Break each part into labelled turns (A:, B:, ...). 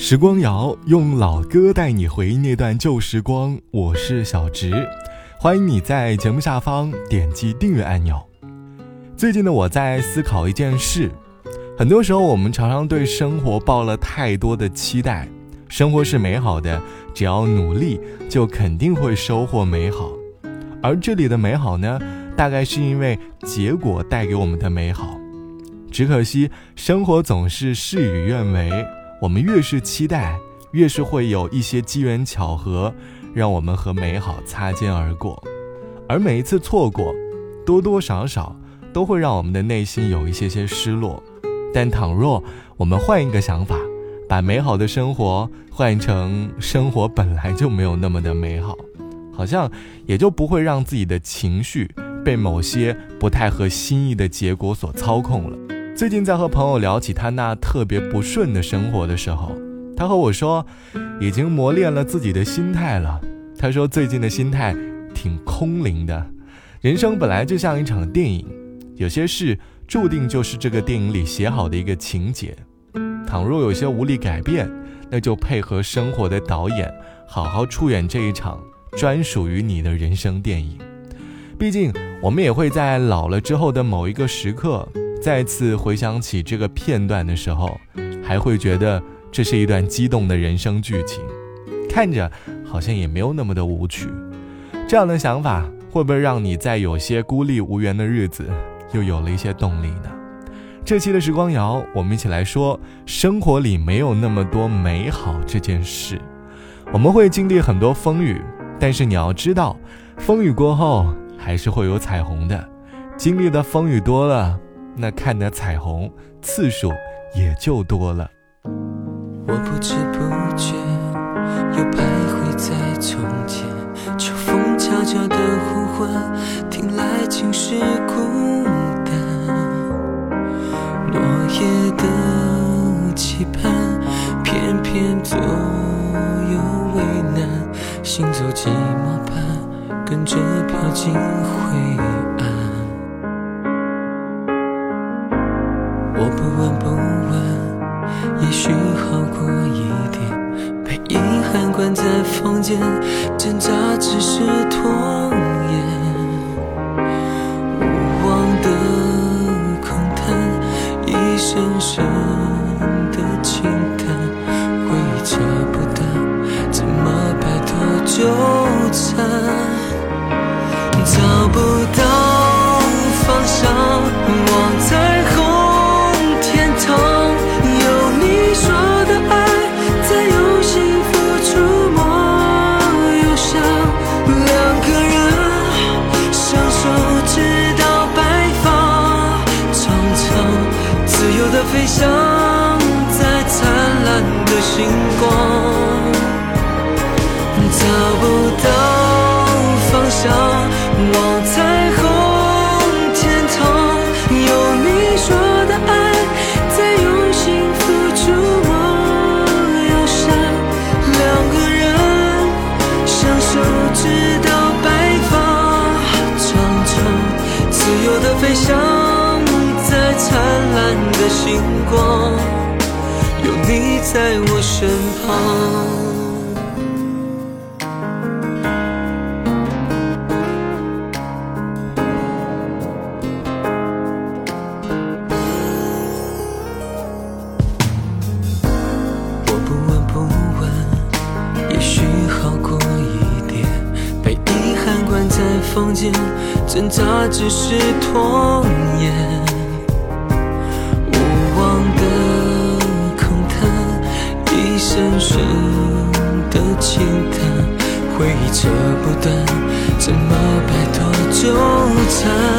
A: 时光谣用老歌带你回忆那段旧时光，我是小植，欢迎你在节目下方点击订阅按钮。最近的我在思考一件事，很多时候我们常常对生活抱了太多的期待，生活是美好的，只要努力就肯定会收获美好。而这里的美好呢，大概是因为结果带给我们的美好。只可惜生活总是事与愿违。我们越是期待，越是会有一些机缘巧合，让我们和美好擦肩而过。而每一次错过，多多少少都会让我们的内心有一些些失落。但倘若我们换一个想法，把美好的生活换成生活本来就没有那么的美好，好像也就不会让自己的情绪被某些不太合心意的结果所操控了。最近在和朋友聊起他那特别不顺的生活的时候，他和我说，已经磨练了自己的心态了。他说最近的心态挺空灵的，人生本来就像一场电影，有些事注定就是这个电影里写好的一个情节。倘若有些无力改变，那就配合生活的导演，好好出演这一场专属于你的人生电影。毕竟我们也会在老了之后的某一个时刻。再次回想起这个片段的时候，还会觉得这是一段激动的人生剧情，看着好像也没有那么的无趣。这样的想法会不会让你在有些孤立无援的日子，又有了一些动力呢？这期的时光谣，我们一起来说，生活里没有那么多美好这件事。我们会经历很多风雨，但是你要知道，风雨过后还是会有彩虹的。经历的风雨多了。那看的彩虹次数也就多了。
B: 我不知不觉又徘徊在从前，秋风悄悄的呼唤，听来尽是孤单。落叶的期盼，偏偏左右为难，行走寂寞般，跟着飘进灰我不问不问，也许好过一点。被遗憾关在房间，挣扎只是拖延。无望的空谈，一声声的轻叹，回忆扯不断，怎么摆脱纠星光，有你在我身旁。我不问不问，也许好过一点。被遗憾关在房间，挣扎只是拖延。真的简单，回忆扯不断，怎么摆脱纠缠？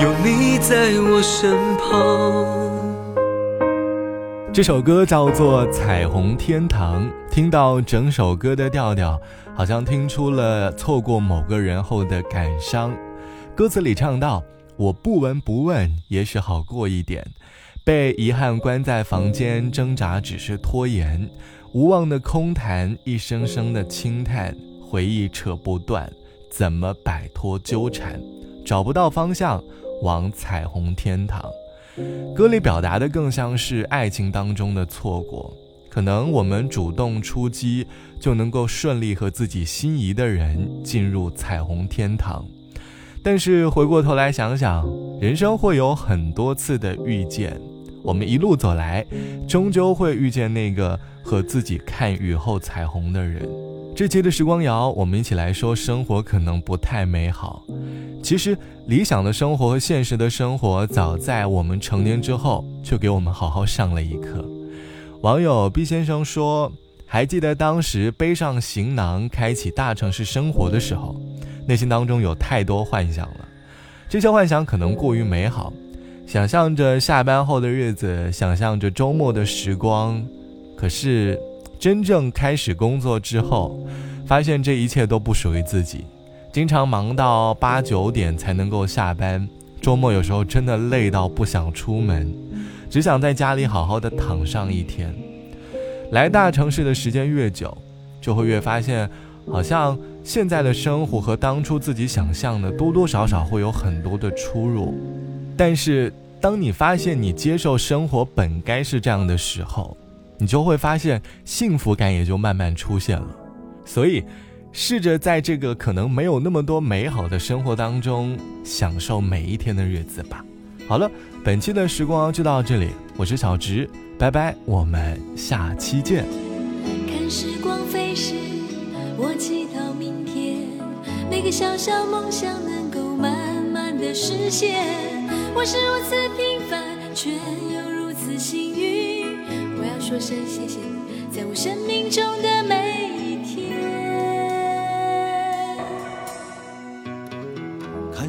B: 有你在我身旁。
A: 这首歌叫做《彩虹天堂》，听到整首歌的调调，好像听出了错过某个人后的感伤。歌词里唱到：“我不闻不问，也许好过一点；被遗憾关在房间，挣扎只是拖延。无望的空谈，一声声的轻叹，回忆扯不断。”怎么摆脱纠缠？找不到方向，往彩虹天堂。歌里表达的更像是爱情当中的错过。可能我们主动出击，就能够顺利和自己心仪的人进入彩虹天堂。但是回过头来想想，人生会有很多次的遇见，我们一路走来，终究会遇见那个和自己看雨后彩虹的人。这期的时光谣，我们一起来说，生活可能不太美好。其实，理想的生活和现实的生活，早在我们成年之后，就给我们好好上了一课。网友毕先生说：“还记得当时背上行囊，开启大城市生活的时候，内心当中有太多幻想了。这些幻想可能过于美好，想象着下班后的日子，想象着周末的时光。可是……”真正开始工作之后，发现这一切都不属于自己，经常忙到八九点才能够下班，周末有时候真的累到不想出门，只想在家里好好的躺上一天。来大城市的时间越久，就会越发现，好像现在的生活和当初自己想象的多多少少会有很多的出入。但是当你发现你接受生活本该是这样的时候，你就会发现幸福感也就慢慢出现了，所以试着在这个可能没有那么多美好的生活当中，享受每一天的日子吧。好了，本期的时光就到这里，我是小直，拜拜，我们下期见。
C: 看时光飞逝，我祈祷明天每个小小梦想能够慢慢的实现。我是如此平凡，却又如此幸运。我要说声谢谢你，在我生命中的每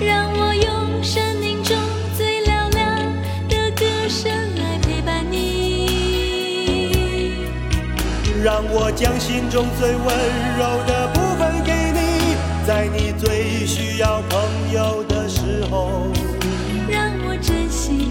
C: 让我用生命中最嘹亮的歌声来陪伴你，
D: 让我将心中最温柔的部分给你，在你最需要朋友的时候。
C: 祈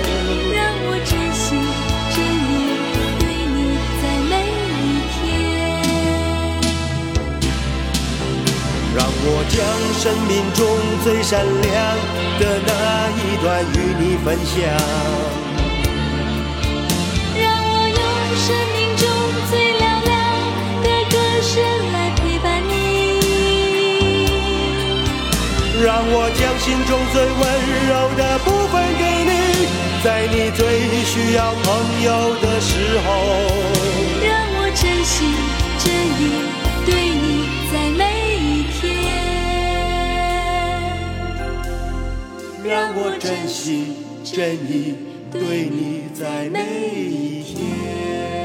C: 让我真心真意对你在每一天。
D: 让我将生命中最闪亮的那一段与你分享。
C: 让我用生命中最嘹亮的歌声来陪伴你。
D: 让我将心中最温柔的部分给你，在你最需要朋友的时候。
C: 让我真心真意对你在每一天。
D: 让我真心真意对你在每一天。